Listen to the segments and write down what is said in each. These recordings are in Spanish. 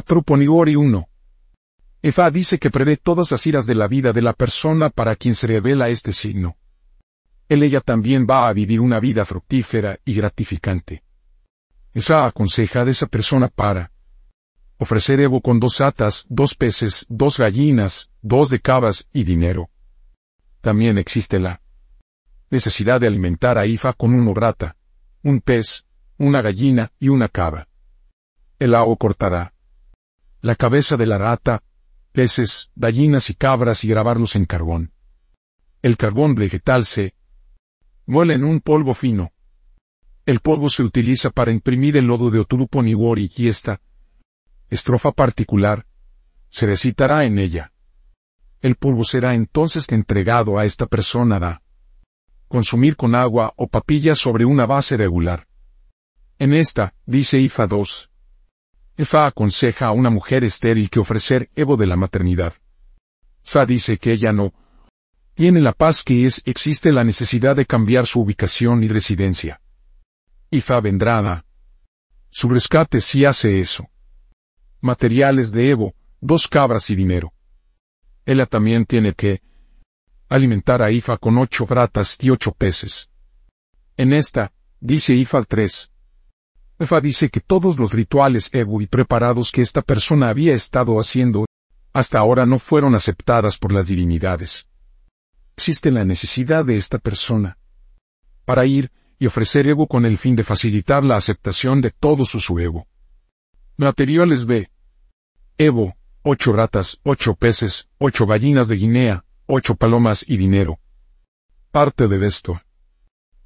Truponigori 1. Efa dice que prevé todas las iras de la vida de la persona para quien se revela este signo. Él ella también va a vivir una vida fructífera y gratificante. Esa aconseja de esa persona para ofrecer Evo con dos atas, dos peces, dos gallinas, dos de cabas y dinero. También existe la necesidad de alimentar a Ifa con una grata, un pez, una gallina y una cabra. El agua cortará la cabeza de la rata, peces, gallinas y cabras y grabarlos en carbón. El carbón vegetal se muele en un polvo fino. El polvo se utiliza para imprimir el lodo de Oturupo Niwori y esta estrofa particular se recitará en ella. El polvo será entonces entregado a esta persona da consumir con agua o papilla sobre una base regular. En esta, dice IFA 2, Efa aconseja a una mujer estéril que ofrecer Evo de la maternidad. Fa dice que ella no tiene la paz que es, existe la necesidad de cambiar su ubicación y residencia. Ifa vendrá a su rescate si hace eso. Materiales de Evo, dos cabras y dinero. Ella también tiene que alimentar a Ifa con ocho ratas y ocho peces. En esta, dice Ifa 3, Efa dice que todos los rituales Ebu y preparados que esta persona había estado haciendo hasta ahora no fueron aceptadas por las divinidades. Existe la necesidad de esta persona para ir y ofrecer Evo con el fin de facilitar la aceptación de todo su Evo. Materiales B. Evo, ocho ratas, ocho peces, ocho gallinas de Guinea, ocho palomas y dinero. Parte de esto.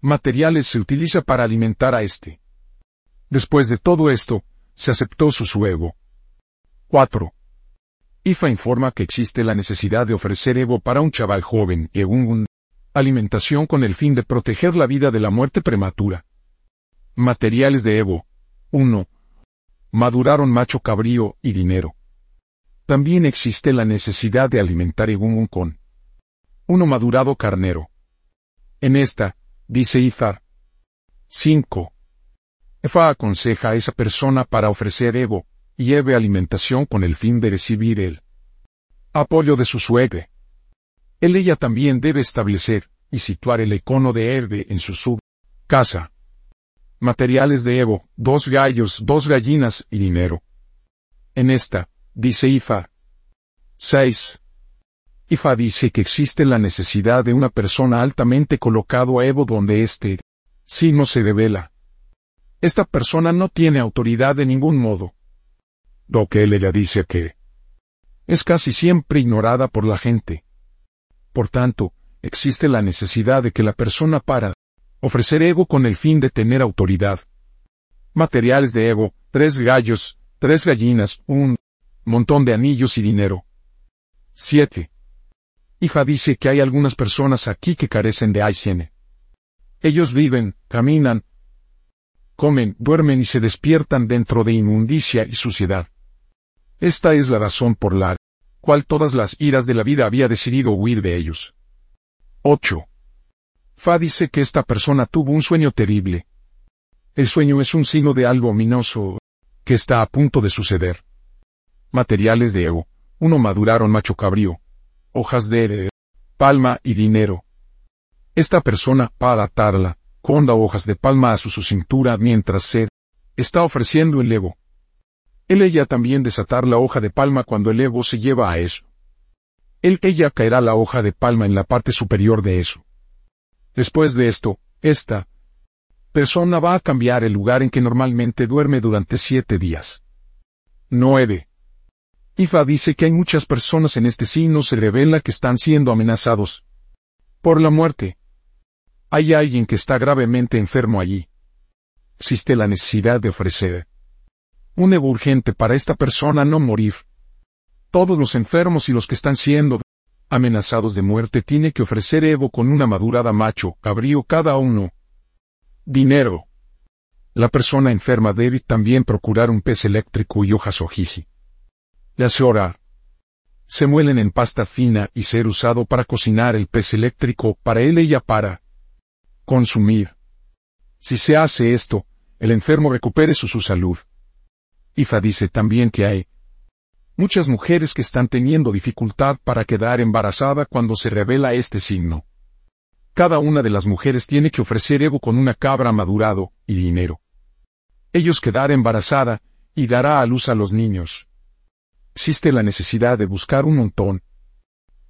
Materiales se utiliza para alimentar a este. Después de todo esto, se aceptó su suego. 4. IFA informa que existe la necesidad de ofrecer Evo para un chaval joven y un alimentación con el fin de proteger la vida de la muerte prematura. Materiales de Evo. 1. Maduraron macho cabrío y dinero. También existe la necesidad de alimentar Egun con uno madurado carnero. En esta, dice Ifar. 5. Efa aconseja a esa persona para ofrecer Evo, y lleve alimentación con el fin de recibir el apoyo de su suegre. Él ella también debe establecer y situar el icono de Herbe en su sub casa. Materiales de Evo, dos gallos, dos gallinas y dinero. En esta, dice Ifa. 6. Ifa dice que existe la necesidad de una persona altamente colocado a Evo donde éste, si no se devela, esta persona no tiene autoridad de ningún modo. Lo que él ella dice que es casi siempre ignorada por la gente. Por tanto, existe la necesidad de que la persona para ofrecer ego con el fin de tener autoridad. Materiales de ego, tres gallos, tres gallinas, un montón de anillos y dinero. 7. Hija dice que hay algunas personas aquí que carecen de higiene. Ellos viven, caminan, comen, duermen y se despiertan dentro de inmundicia y suciedad. Esta es la razón por la cual todas las iras de la vida había decidido huir de ellos. 8. Fa dice que esta persona tuvo un sueño terrible. El sueño es un signo de algo ominoso que está a punto de suceder. Materiales de ego. Uno maduraron macho cabrío. Hojas de palma y dinero. Esta persona, para atarla, conda hojas de palma a su, cintura mientras se está ofreciendo el levo. Él ella también desatar la hoja de palma cuando el levo se lleva a eso. Él ella caerá la hoja de palma en la parte superior de eso. Después de esto, esta persona va a cambiar el lugar en que normalmente duerme durante siete días. 9. Ifa dice que hay muchas personas en este signo se revela que están siendo amenazados por la muerte. Hay alguien que está gravemente enfermo allí. Existe la necesidad de ofrecer un urgente para esta persona no morir. Todos los enfermos y los que están siendo amenazados de muerte tiene que ofrecer Evo con una madurada macho, cabrío cada uno. Dinero. La persona enferma debe también procurar un pez eléctrico y hojas ojiji. Le hace orar. Se muelen en pasta fina y ser usado para cocinar el pez eléctrico para él ella para consumir. Si se hace esto, el enfermo recupere su, salud. Ifa dice también que hay muchas mujeres que están teniendo dificultad para quedar embarazada cuando se revela este signo. Cada una de las mujeres tiene que ofrecer ego con una cabra madurado y dinero. Ellos quedará embarazada y dará a luz a los niños. Existe la necesidad de buscar un montón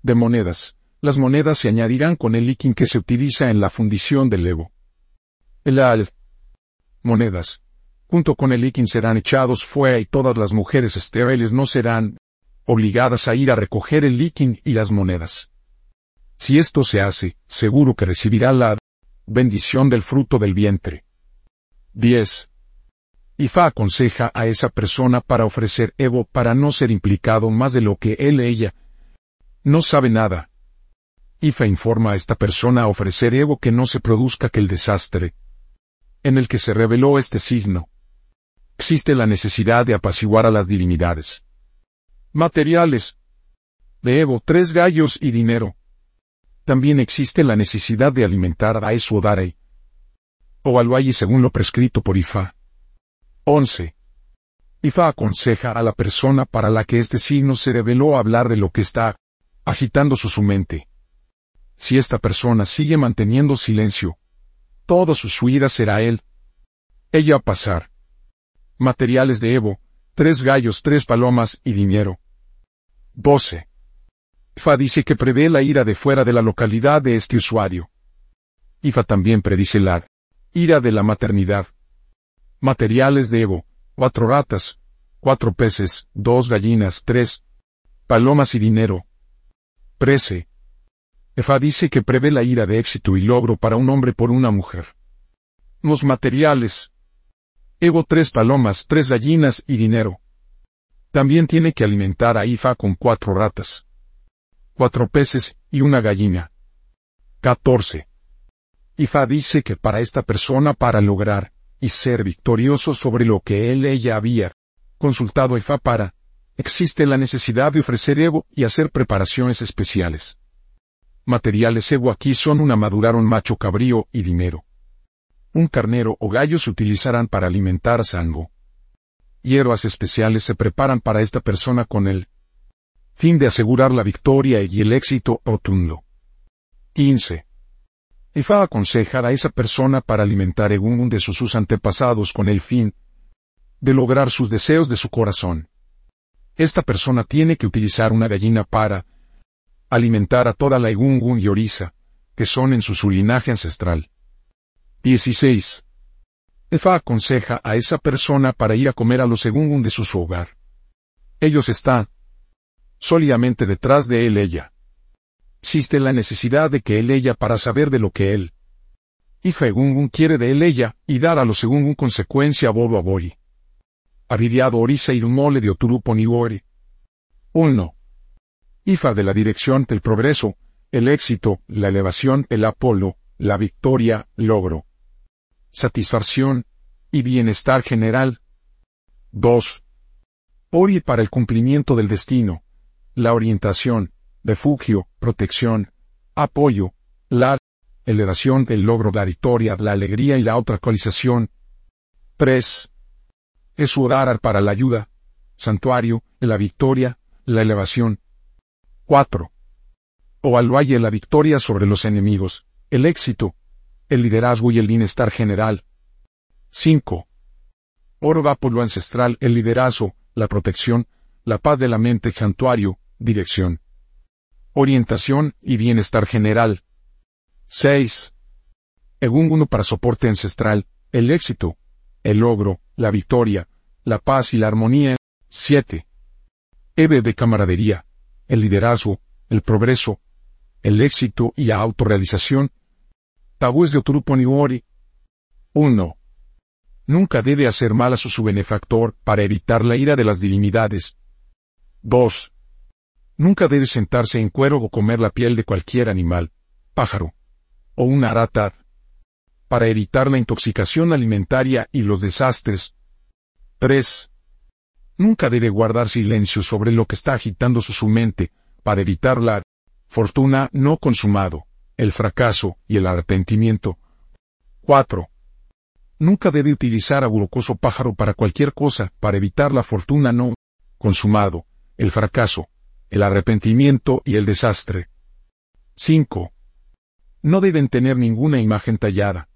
de monedas. Las monedas se añadirán con el líquido que se utiliza en la fundición del ego. El al monedas junto con el líquido serán echados fuera y todas las mujeres estériles no serán obligadas a ir a recoger el líquido y las monedas. Si esto se hace, seguro que recibirá la bendición del fruto del vientre. 10. Ifa aconseja a esa persona para ofrecer Evo para no ser implicado más de lo que él ella no sabe nada. Ifa informa a esta persona a ofrecer Evo que no se produzca aquel desastre en el que se reveló este signo existe la necesidad de apaciguar a las divinidades. Materiales. De Evo, tres gallos y dinero. También existe la necesidad de alimentar a Esu Darei. O al según lo prescrito por Ifa. 11. Ifa aconseja a la persona para la que este signo se reveló hablar de lo que está agitando su mente. Si esta persona sigue manteniendo silencio, toda su huida será él. Ella a pasar materiales de Evo, tres gallos, tres palomas y dinero. 12. Fa dice que prevé la ira de fuera de la localidad de este usuario. Ifa también predice la ira de la maternidad. Materiales de Evo, cuatro ratas, cuatro peces, dos gallinas, tres palomas y dinero. Prece. Efa dice que prevé la ira de éxito y logro para un hombre por una mujer. Los materiales, Ego tres palomas, tres gallinas y dinero. También tiene que alimentar a Ifa con cuatro ratas, cuatro peces y una gallina. 14. Ifa dice que para esta persona para lograr y ser victorioso sobre lo que él ella había consultado a para, existe la necesidad de ofrecer ego y hacer preparaciones especiales. Materiales ego aquí son una madurar un macho cabrío y dinero un carnero o gallo se utilizarán para alimentar sango. Hierbas especiales se preparan para esta persona con el fin de asegurar la victoria y el éxito rotundo. 15. Ifa aconsejar a esa persona para alimentar un de sus antepasados con el fin de lograr sus deseos de su corazón. Esta persona tiene que utilizar una gallina para alimentar a toda la Egungun y Orisa, que son en su linaje ancestral. 16. Efa aconseja a esa persona para ir a comer a los según de su, hogar. Ellos están sólidamente detrás de él ella. Existe la necesidad de que él ella para saber de lo que él. Ifa Egungun quiere de él ella y dar a los según consecuencia a Bobo Abori. Aridiado Orisa mole de Oturupo Niwori. 1. Ifa de la dirección del progreso, el éxito, la elevación, el Apolo, la victoria, logro satisfacción y bienestar general. 2. Ori para el cumplimiento del destino, la orientación, refugio, protección, apoyo, la elevación, el logro, la victoria, la alegría y la otra actualización. 3. Es orar para la ayuda, santuario, la victoria, la elevación. 4. O al valle la victoria sobre los enemigos, el éxito, el liderazgo y el bienestar general. 5. Oro va por lo ancestral, el liderazgo, la protección, la paz de la mente, santuario, dirección. Orientación y bienestar general. 6. Egunguno para soporte ancestral, el éxito, el logro, la victoria, la paz y la armonía. 7. Eve de camaradería, el liderazgo, el progreso, el éxito y la autorrealización, Tabúes de Oturupo Niwori. 1. Nunca debe hacer mal a su benefactor para evitar la ira de las divinidades. 2. Nunca debe sentarse en cuero o comer la piel de cualquier animal, pájaro, o una arata, para evitar la intoxicación alimentaria y los desastres. 3. Nunca debe guardar silencio sobre lo que está agitando su, mente, para evitar la fortuna no consumado el fracaso y el arrepentimiento. 4. Nunca debe utilizar a burocoso pájaro para cualquier cosa, para evitar la fortuna no consumado, el fracaso, el arrepentimiento y el desastre. 5. No deben tener ninguna imagen tallada,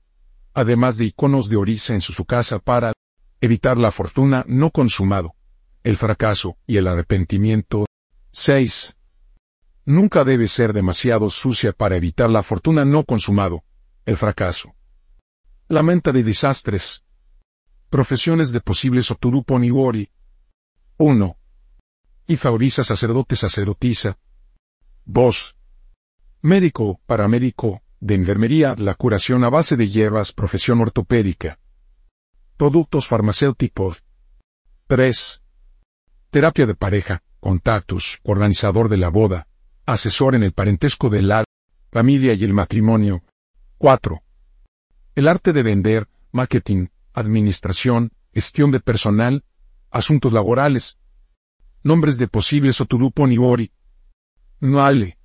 además de iconos de orisa en su casa para evitar la fortuna no consumado, el fracaso y el arrepentimiento. 6. Nunca debe ser demasiado sucia para evitar la fortuna no consumado, el fracaso. La menta de desastres. Profesiones de posibles Oturupo Niwori. 1. Ifaoriza sacerdote sacerdotisa. 2. Médico, paramédico, de enfermería, la curación a base de hierbas, profesión ortopédica. Productos farmacéuticos. 3. Terapia de pareja, contactos, organizador de la boda, asesor en el parentesco de la familia y el matrimonio. 4. El arte de vender, marketing, administración, gestión de personal, asuntos laborales. Nombres de posibles Oturupo Niori. Nuale.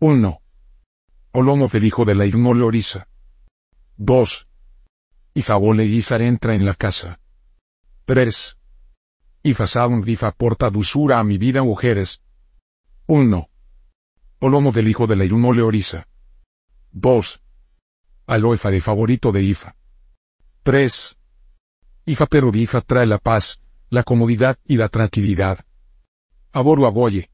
1. Olomo Felijo de la Irmole Orisa. 2. Ifabole Ifar entra en la casa. 3. Ifasaun Rifa aporta dulzura a mi vida mujeres. 1. Olomo del hijo de la Irumole Orisa. 2. Aloefa de favorito de Ifa. 3. Ifa pero trae la paz, la comodidad y la tranquilidad. Aboru Aboye.